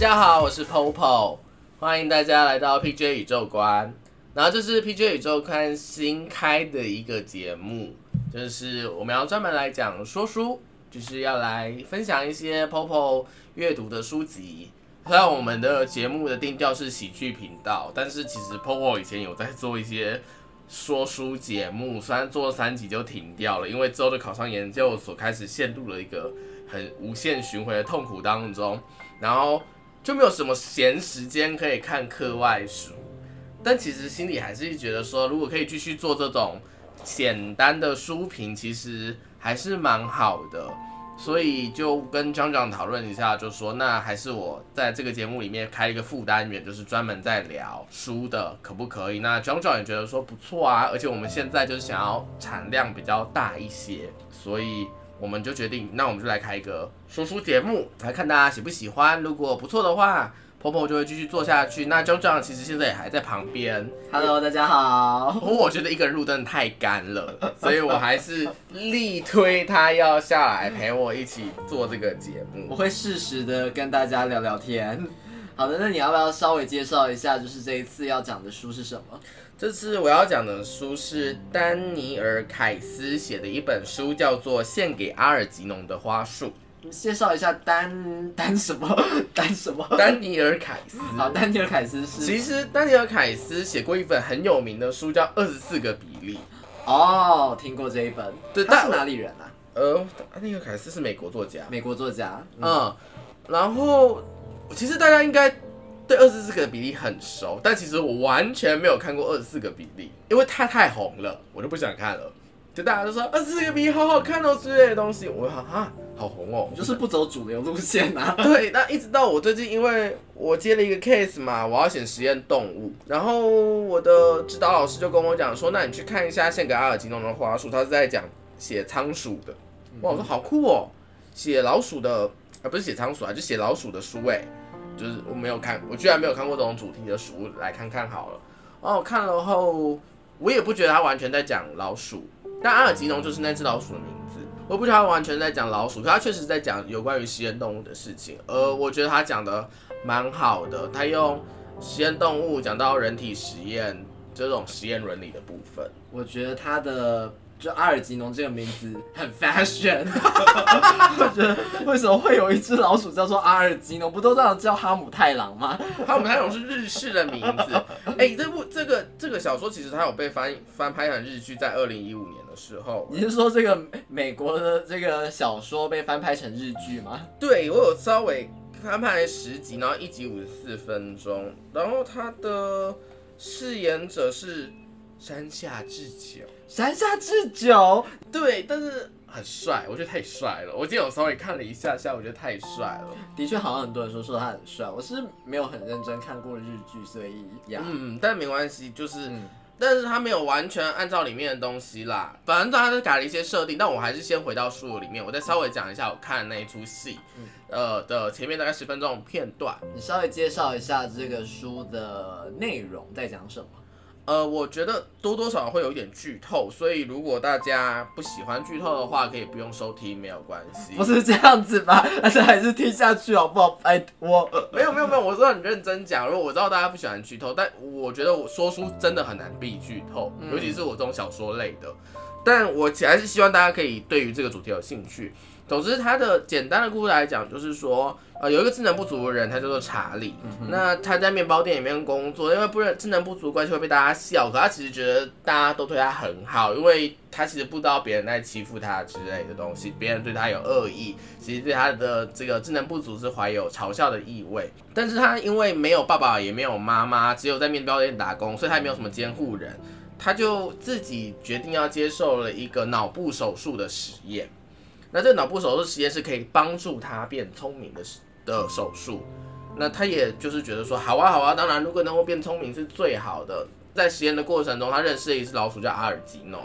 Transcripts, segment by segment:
大家好，我是 Popo，欢迎大家来到 PJ 宇宙观。然后这是 PJ 宇宙观新开的一个节目，就是我们要专门来讲说书，就是要来分享一些 Popo 阅读的书籍。虽然我们的节目的定调是喜剧频道，但是其实 Popo 以前有在做一些说书节目，虽然做了三集就停掉了，因为之后的考上研究所开始陷入了一个很无限循环的痛苦当中，然后就没有什么闲时间可以看课外书。但其实心里还是觉得说，如果可以继续做这种简单的书评，其实还是蛮好的。所以就跟张张讨论一下，就说那还是我在这个节目里面开一个副单元，就是专门在聊书的，可不可以？那张张也觉得说不错啊，而且我们现在就是想要产量比较大一些，所以我们就决定，那我们就来开一个说书节目，来看大家喜不喜欢。如果不错的话。婆婆就会继续做下去。那 j o j o 其实现在也还在旁边。Hello，大家好。我觉得一个人录真的太干了，所以我还是力推他要下来陪我一起做这个节目我。会适时的跟大家聊聊天。好的，那你要不要稍微介绍一下，就是这一次要讲的书是什么？这次我要讲的书是丹尼尔·凯斯写的一本书，叫做《献给阿尔吉农的花束》。介绍一下丹丹什么丹什么？丹尼尔·凯斯。好，丹尼尔凯斯是其实丹尼尔·凯斯写过一本很有名的书，叫《二十四个比例》。哦，听过这一本。对他是哪里人啊？呃，丹尼尔·凯斯是美国作家。美国作家。嗯，嗯，然后其实大家应该对二十四个比例很熟，但其实我完全没有看过二十四个比例，因为它太红了，我就不想看了。就大家都说二十四个比例好好看哦之类的东西，我说啊，好红哦，就是不走主流路线啊。对，那一直到我最近，因为我接了一个 case 嘛，我要写实验动物，然后我的指导老师就跟我讲说，那你去看一下献给阿尔吉农的花束，他是在讲写仓鼠的。哇，我说好酷哦，写老鼠的，啊不是写仓鼠啊，就写老鼠的书哎，就是我没有看，我居然没有看过这种主题的书，来看看好了。哦看了后，我也不觉得他完全在讲老鼠，但阿尔吉农就是那只老鼠的名字。我不觉得他完全在讲老鼠，可他确实在讲有关于实验动物的事情。呃，我觉得他讲的蛮好的，他用实验动物讲到人体实验这种实验伦理的部分。我觉得他的就阿尔吉农这个名字很 fashion。我觉得为什么会有一只老鼠叫做阿尔吉农？不都这样叫哈姆太郎吗？哈姆太郎是日式的名字。哎、这部这个这个小说其实它有被翻翻拍成日剧，在二零一五年的时候。你是说这个美国的这个小说被翻拍成日剧吗？对我有稍微翻拍了十集，然后一集五十四分钟，然后他的饰演者是山下智久。山下智久，对，但是很帅，我觉得太帅了。我今天我稍微看了一下下，我觉得太帅了。的确好像很多人说说他很帅，我是没有很认真看过日剧，所以呀，嗯，但没关系，就是，嗯但是他没有完全按照里面的东西啦，反正他是改了一些设定。但我还是先回到书里面，我再稍微讲一下我看的那一出戏，嗯呃的前面大概十分钟的片段。你稍微介绍一下这个书的内容在讲什么？呃，我觉得多多少少会有一点剧透，所以如果大家不喜欢剧透的话，可以不用收听，没有关系。不是这样子吧？但是还是听下去好不好？拜托。没有没有没有，我是很认真讲。如果我知道大家不喜欢剧透，但我觉得我说书真的很难避剧透，嗯尤其是我这种小说类的。但我还是希望大家可以对于这个主题有兴趣。总之，他的简单的故事来讲，就是说，呃，有一个智能不足的人，他叫做查理。那他在面包店里面工作，因为不是智能不足的关系会被大家笑，可他其实觉得大家都对他很好，因为他其实不知道别人在欺负他之类的东西，别人对他有恶意，其实对他的这个智能不足是怀有嘲笑的意味。但是他因为没有爸爸也没有妈妈，只有在面包店打工，所以他也没有什么监护人，他就自己决定要接受了一个脑部手术的实验。那这个脑部手术实验是可以帮助他变聪明的的手术。那他也就是觉得说，好啊好啊，当然如果能够变聪明是最好的。在实验的过程中，他认识了一只老鼠叫阿尔吉农。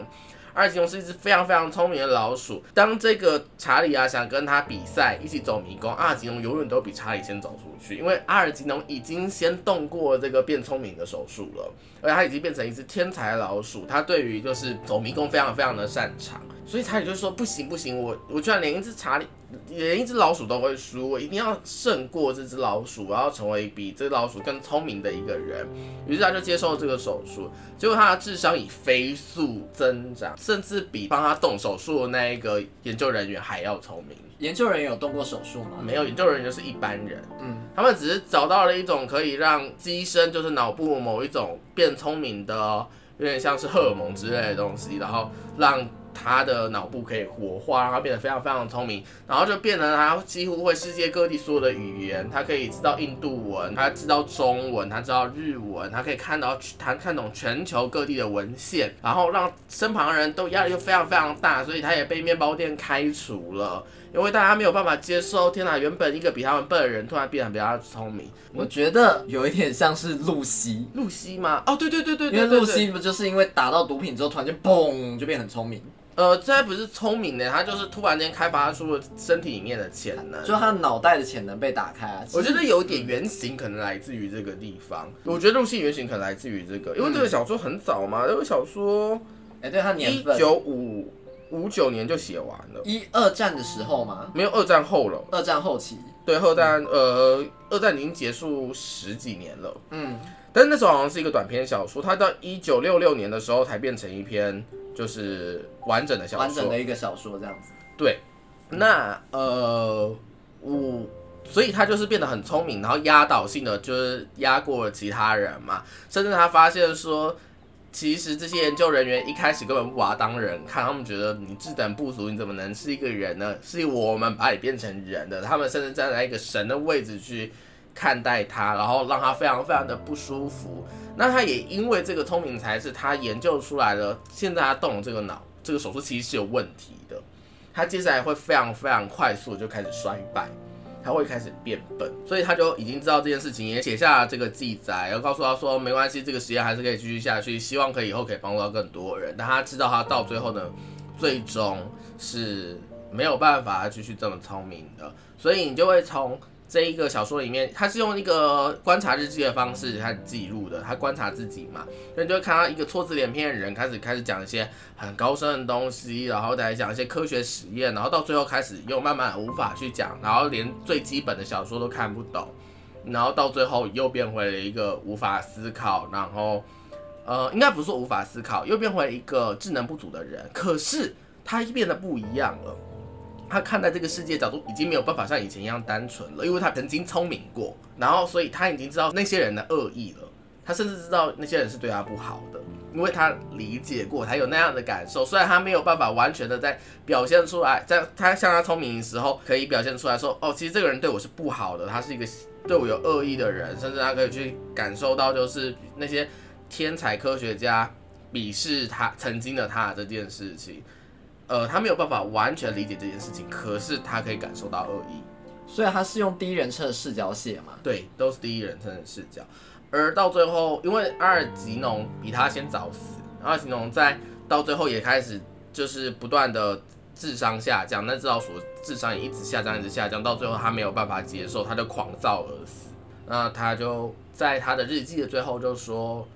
阿尔吉农是一只非常非常聪明的老鼠。当这个查理啊想跟他比赛，一起走迷宫，阿尔吉农永远都比查理先走出去，因为阿尔吉农已经先动过这个变聪明的手术了，而且他已经变成一只天才老鼠。他对于就是走迷宫非常非常的擅长。所以查理就说不行不行，我我居然连一只查理连一只老鼠都会输，我一定要胜过这只老鼠，我要成为比这只老鼠更聪明的一个人。于是他就接受了这个手术，结果他的智商以飞速增长，甚至比帮他动手术的那一个研究人员还要聪明。研究人员有动过手术吗？没有，研究人员就是一般人，嗯，他们只是找到了一种可以让机身就是脑部某一种变聪明的，有点像是荷尔蒙之类的东西，然后让他的脑部可以活化，然后变得非常非常聪明，然后就变得他几乎会世界各地所有的语言，他可以知道印度文，他知道中文，他知道日文，他可以看到他看懂全球各地的文献，然后让身旁人都压力就非常非常大，所以他也被面包店开除了。因为大家没有办法接受，天哪！原本一个比他们笨的人，突然变得比较聪明。我觉得有一点像是露西，露西吗？哦，对对对对因为露西不就是因为打到毒品之后，突然间嘣就变很聪明？呃，这不是聪明的，他就是突然间开发出了身体里面的潜能，就他脑袋的潜能被打开啊。我觉得有一点原型可能来自于这个地方。我觉得露西原型可能来自于这个，因为这个小说很早嘛，这个小说，哎，对，他年份一九五。五九年就写完了，一二战的时候吗？没有二战后了，二战后期。对，二战呃，二战已经结束十几年了。嗯，但是那时候好像是一个短篇小说，它到一九六六年的时候才变成一篇就是完整的小说，完整的一个小说这样子。对，那呃，我所以他就是变得很聪明，然后压倒性的就是压过了其他人嘛，甚至他发现说。其实这些研究人员一开始根本不把他当人看，他们觉得你智等不足，你怎么能是一个人呢？是我们把你变成人的，他们甚至站在一个神的位置去看待他，然后让他非常非常的不舒服。那他也因为这个聪明才智，他研究出来了，现在他动了这个脑，这个手术其实是有问题的，他接下来会非常非常快速就开始衰败。他会开始变笨，所以他就已经知道这件事情，也写下了这个记载，然后告诉他说，没关系，这个实验还是可以继续下去，希望可以以后可以帮助到更多人。但他知道他到最后呢，最终是没有办法继续这么聪明的，所以你就会从。这一个小说里面，他是用一个观察日记的方式他记录的，他观察自己嘛，所以就会看到一个错字连篇的人开始开始讲一些很高深的东西，然后再讲一些科学实验，然后到最后开始又慢慢无法去讲，然后连最基本的小说都看不懂，然后到最后又变回了一个无法思考，然后呃，应该不是说无法思考，又变回一个智能不足的人，可是他变得不一样了。他看待这个世界角度已经没有办法像以前一样单纯了，因为他曾经聪明过，然后所以他已经知道那些人的恶意了，他甚至知道那些人是对他不好的，因为他理解过，他有那样的感受。虽然他没有办法完全的在表现出来，在他像他聪明的时候可以表现出来说，哦，其实这个人对我是不好的，他是一个对我有恶意的人，甚至他可以去感受到就是那些天才科学家鄙视他曾经的他这件事情。呃，他没有办法完全理解这件事情，可是他可以感受到恶意，所以他是用第一人称的视角写嘛？对，都是第一人称的视角。而到最后，因为阿尔吉农比他先早死，阿尔吉农在到最后也开始就是不断的智商下降，那知道所智商也一直下降，一直下降，到最后他没有办法接受，他就狂躁而死。那他就在他的日记的最后就说。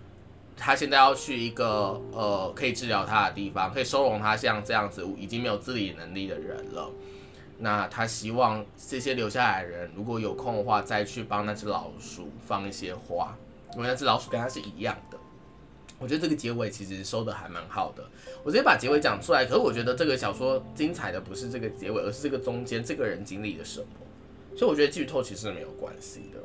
他现在要去一个呃可以治疗他的地方，可以收容他像这样子已经没有自理能力的人了。那他希望这些留下来的人如果有空的话，再去帮那只老鼠放一些花，因为那只老鼠跟他是一样的。我觉得这个结尾其实收的还蛮好的。我直接把结尾讲出来，可是我觉得这个小说精彩的不是这个结尾，而是这个中间这个人经历了什么。所以我觉得剧透其实没有关系的。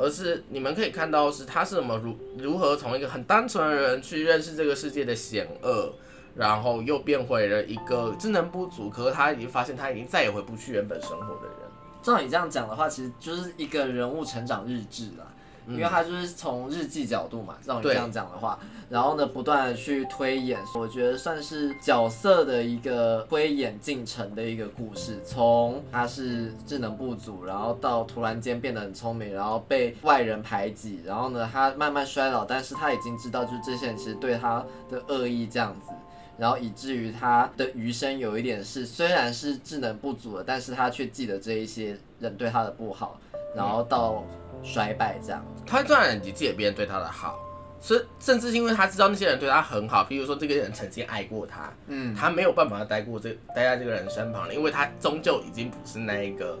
而是你们可以看到，是他是怎么如如何从一个很单纯的人去认识这个世界的险恶，然后又变回了一个智能不足，可是他已经发现他已经再也回不去原本生活的人。照你这样讲的话，其实就是一个人物成长日志了。因为他就是从日记角度嘛，让你这样讲的话，然后呢，不断的去推演，我觉得算是角色的一个推演进程的一个故事。从他是智能不足，然后到突然间变得很聪明，然后被外人排挤，然后呢，他慢慢衰老，但是他已经知道，就是这些人其实对他的恶意这样子，然后以至于他的余生有一点是，虽然是智能不足了，但是他却记得这一些人对他的不好，然后到。衰败这样，他当然也记得别人对他的好，所以甚至是因为他知道那些人对他很好，比如说这个人曾经爱过他，嗯，他没有办法待过这待在这个人身旁了，因为他终究已经不是那一个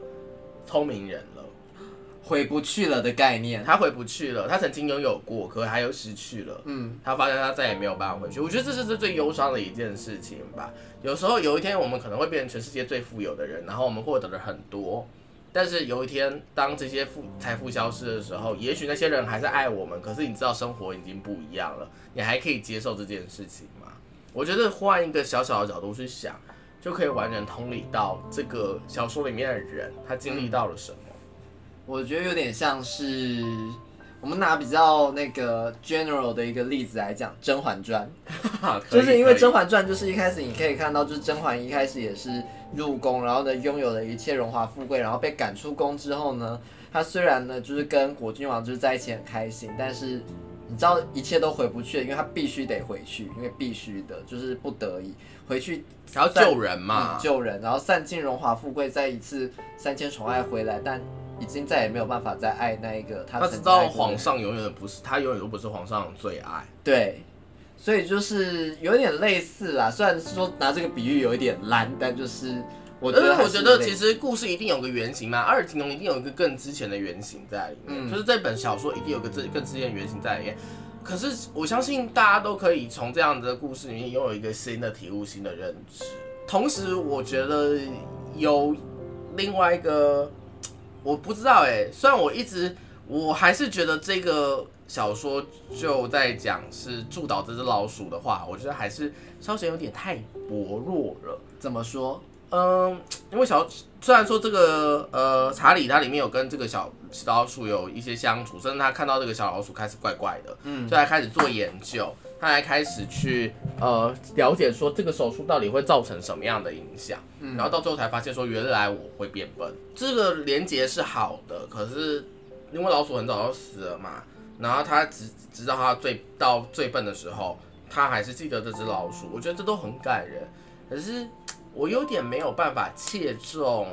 聪明人了，回不去了的概念，他回不去了，他曾经拥有过，可他又失去了，嗯，他发现他再也没有办法回去，我觉得这是最忧伤的一件事情吧。有时候有一天我们可能会变成全世界最富有的人，然后我们获得了很多。但是有一天，当这些富财富消失的时候，也许那些人还是爱我们。可是你知道，生活已经不一样了，你还可以接受这件事情吗？我觉得换一个小小的角度去想，就可以完全同理到这个小说里面的人他经历到了什么。我觉得有点像是我们拿比较那个 general 的一个例子来讲，《甄嬛传》，就是因为《甄嬛传》就是一开始你可以看到，就是甄嬛一开始也是。入宫，然后呢，拥有了一切荣华富贵，然后被赶出宫之后呢，她虽然呢，就是跟果郡王就是在一起很开心，但是你知道一切都回不去了，因为她必须得回去，因为必须的，就是不得已回去，然后救人嘛，救人，然后散尽荣华富贵，再一次三千宠爱回来，但已经再也没有办法再爱那一个他。他知道皇上永远不是他，永远都不是皇上的最爱。对。所以就是有点类似啦，虽然说拿这个比喻有一点烂，但就是我觉得，我觉得其实故事一定有个原型嘛，阿尔金龙一定有一个更之前的原型在里面，就是这本小说一定有个更更之前的原型在里面。可是我相信大家都可以从这样的故事里面拥有一个新的体悟、新的认知。同时，我觉得有另外一个，我不知道哎，虽然我一直我还是觉得这个。小说就在讲是助导这只老鼠的话，我觉得还是稍显有点太薄弱了。怎么说？嗯，因为小虽然说这个呃查理他里面有跟这个小老鼠有一些相处，甚至他看到这个小老鼠开始怪怪的，嗯，就来开始做研究，他还开始去呃了解说这个手术到底会造成什么样的影响，嗯，然后到最后才发现说原来我会变笨，这个连接是好的，可是因为老鼠很早就死了嘛。然后他直直到他最到最笨的时候，他还是记得这只老鼠。我觉得这都很感人。可是我有点没有办法切中。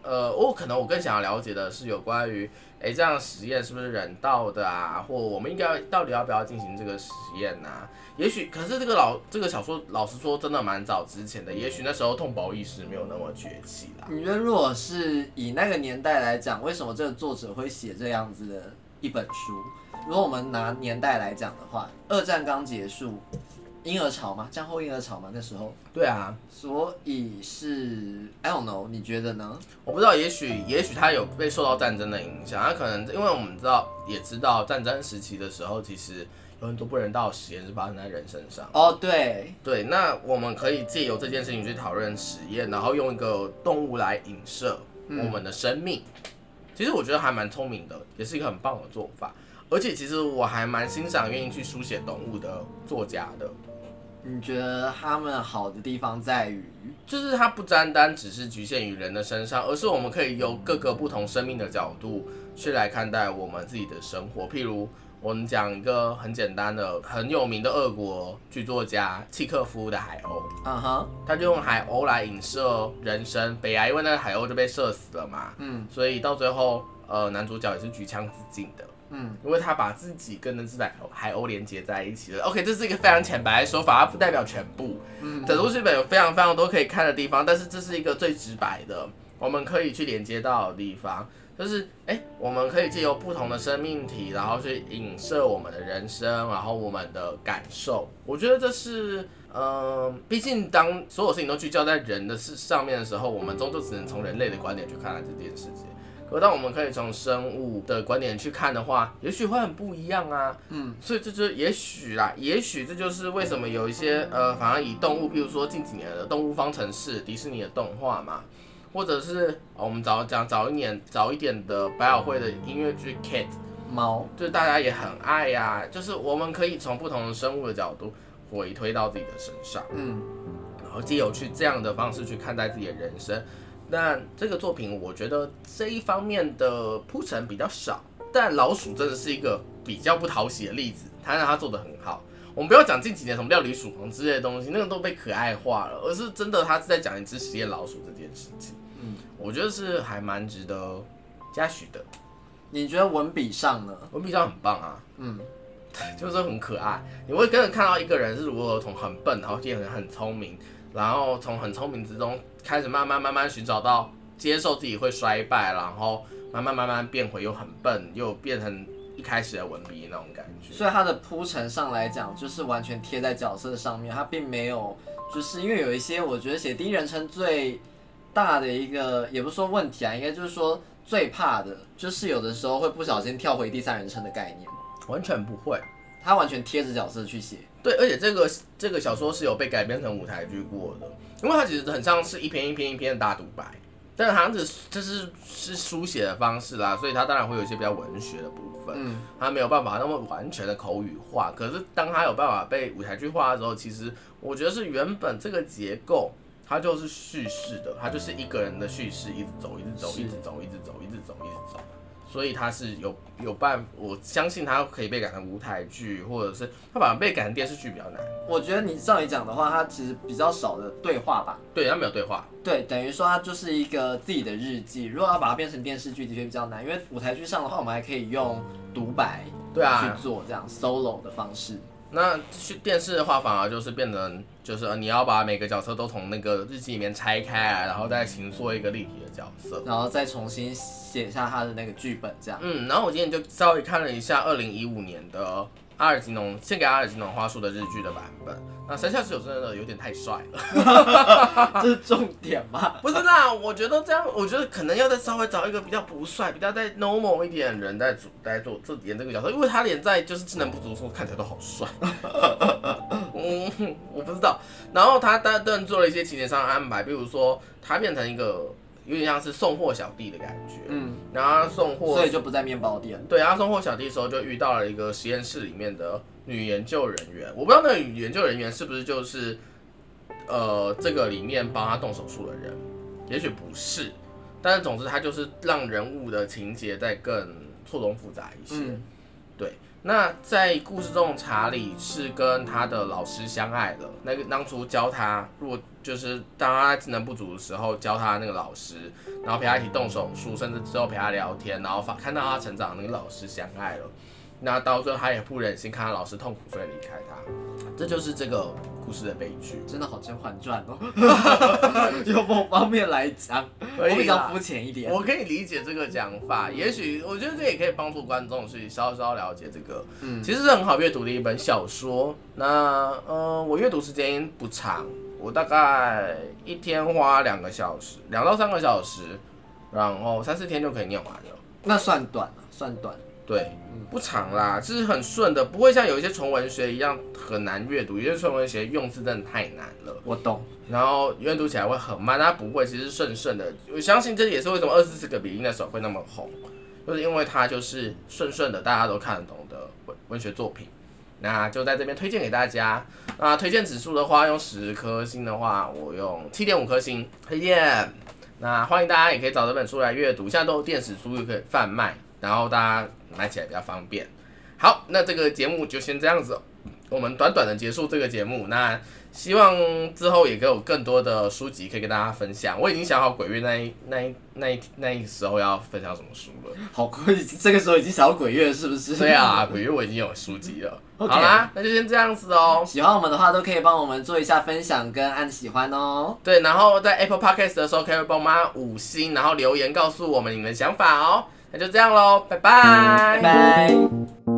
呃，我可能我更想要了解的是有关于，哎，这样的实验是不是人道的啊？或我们应该到底要不要进行这个实验呢？也许，可是这个老这个小说，老实说，真的蛮早之前的。也许那时候痛保意识没有那么崛起啦。你觉得，如果是以那个年代来讲，为什么这个作者会写这样子的一本书？如果我们拿年代来讲的话，二战刚结束，婴儿潮嘛，战后婴儿潮嘛，那时候。对啊，所以是 I don't know，你觉得呢？我不知道，也许也许他有被受到战争的影响，他可能因为我们知道也知道战争时期的时候，其实有很多不人道实验是发生在人身上。哦，对对，那我们可以借由这件事情去讨论实验，然后用一个动物来影射我们的生命。其实我觉得还蛮聪明的，也是一个很棒的做法。而且其实我还蛮欣赏愿意去书写动物的作家的。你觉得他们好的地方在于，就是它不单单只是局限于人的身上，而是我们可以由各个不同生命的角度去来看待我们自己的生活。譬如我们讲一个很简单的、很有名的俄国剧作家契诃夫的《海鸥》，嗯哼，他就用海鸥来影射人生悲哀，因为那个海鸥就被射死了嘛，嗯，所以到最后，呃，男主角也是举枪自尽的。嗯，因为他把自己跟那只海海鸥连接在一起了。OK，这是一个非常浅白的说法，它不代表全部。嗯，整部剧本有非常非常多可以看的地方，但是这是一个最直白的，我们可以去连接到的地方。就是，哎，我们可以借由不同的生命体，然后去影射我们的人生，然后我们的感受。我觉得这是，嗯，毕竟当所有事情都聚焦在人的事上面的时候，我们终究只能从人类的观点去看待这件事情。可当我们可以从生物的观点去看的话，也许会很不一样啊。嗯，所以这就也许啦，也许这就是为什么有一些呃，反而以动物，比如说近几年的《动物方程式》迪士尼的动画嘛，或者是我们早讲早一年早一点的百老汇的音乐剧《Cat》猫，就是大家也很爱呀。就是我们可以从不同的生物的角度回推到自己的身上，嗯，然后借由去这样的方式去看待自己的人生。那这个作品，我觉得这一方面的铺陈比较少，但老鼠真的是一个比较不讨喜的例子，他让他做的很好。我们不要讲近几年什么料理鼠王之类的东西，那个都被可爱化了，而是真的他是在讲一只实验老鼠这件事情。嗯，我觉得是还蛮值得嘉许的。你觉得文笔上呢？文笔上很棒啊。嗯。就是很可爱。你会跟着看到一个人是如何从很笨，然后变成很聪明，然后从很聪明之中开始慢慢慢慢寻找到接受自己会衰败，然后慢慢慢慢变回又很笨，又变成一开始的文笔那种感觉。所以他的铺陈上来讲，就是完全贴在角色上面，他并没有就是因为有一些我觉得写第一人称最大的一个，也不是说问题啊，应该就是说最怕的就是有的时候会不小心跳回第三人称的概念。完全不会，他完全贴着角色去写。对，而且这个这个小说是有被改编成舞台剧过的，因为它其实很像是一篇一篇一篇的大独白，但是好像只这是是书写的方式啦，所以它当然会有一些比较文学的部分，嗯，它没有办法那么完全的口语化。可是当它有办法被舞台剧化的时候，其实我觉得是原本这个结构它就是叙事的，它就是一个人的叙事，一直走，一直走，一直走，一直走，一直走，一直走。所以他是有有办，我相信他可以被改成舞台剧，或者是他反而被改成电视剧比较难。我觉得你照你讲的话，他其实比较少的对话吧？对，他没有对话。对，等于说他就是一个自己的日记。如果要把它变成电视剧，的确比较难，因为舞台剧上的话，我们还可以用独白对啊去做这样 solo 的方式。那去电视的话，反而就是变成，就是你要把每个角色都从那个日记里面拆开来，然后再形塑一个立体的角色，然后再重新写下他的那个剧本，这样。嗯，然后我今天就稍微看了一下二零一五年的。阿尔吉农献给阿尔吉农花束的日剧的版本，那神下智久真的有点太帅了，这是重点吗？不是啦，我觉得这样，我觉得可能要再稍微找一个比较不帅、比较再 normal 一点的人在主在做这演这个角色，因为他连在就是智能不足的时候看起来都好帅。嗯，我不知道。然后他当然做了一些情节上的安排，比如说他变成一个。有点像是送货小弟的感觉，嗯，然后送货，所以就不在面包店。对，然后送货小弟的时候就遇到了一个实验室里面的女研究人员，我不知道那个女研究人员是不是就是，呃，这个里面帮他动手术的人，也许不是，但是总之他就是让人物的情节再更错综复杂一些，对。那在故事中，查理是跟他的老师相爱了。那个当初教他，如果就是当他技能不足的时候，教他那个老师，然后陪他一起动手术，甚至之后陪他聊天，然后发看到他成长，那个老师相爱了。那到最后，他也不忍心看到老师痛苦，所以离开他。这就是这个故事的悲剧，真的好《甄嬛传》哦。有某方面来讲，我比较肤浅一点。我可以理解这个讲法，也许我觉得这也可以帮助观众去稍稍了解这个。嗯，其实是很好阅读的一本小说。那呃，我阅读时间不长，我大概一天花两个小时，两到三个小时，然后三四天就可以念完了。那算短了，算短。对，不长啦，这是很顺的，不会像有一些纯文学一样很难阅读。有些纯文学用字真的太难了，我懂。然后阅读起来会很慢，它不会，其实顺顺的。我相信这也是为什么二十四个笔音的时候会那么红，就是因为它就是顺顺的，大家都看得懂的文文学作品。那就在这边推荐给大家。那推荐指数的话，用十颗星的话，我用七点五颗星推荐。那欢迎大家也可以找这本书来阅读，现在都有电子书又可以贩卖。然后大家买起来比较方便。好，那这个节目就先这样子，我们短短的结束这个节目。那希望之后也给我更多的书籍可以跟大家分享。我已经想好鬼月那一那一那一那一时候要分享什么书了。好鬼，这个时候已经想到鬼月，是不是？对啊，鬼月我已经有书籍了。好啦，那就先这样子哦。喜欢我们的话，都可以帮我们做一下分享跟按喜欢哦。对，然后在 Apple Podcast 的时候，可以帮我们五星，然后留言告诉我们你们的想法哦。那就这样喽拜拜。拜拜。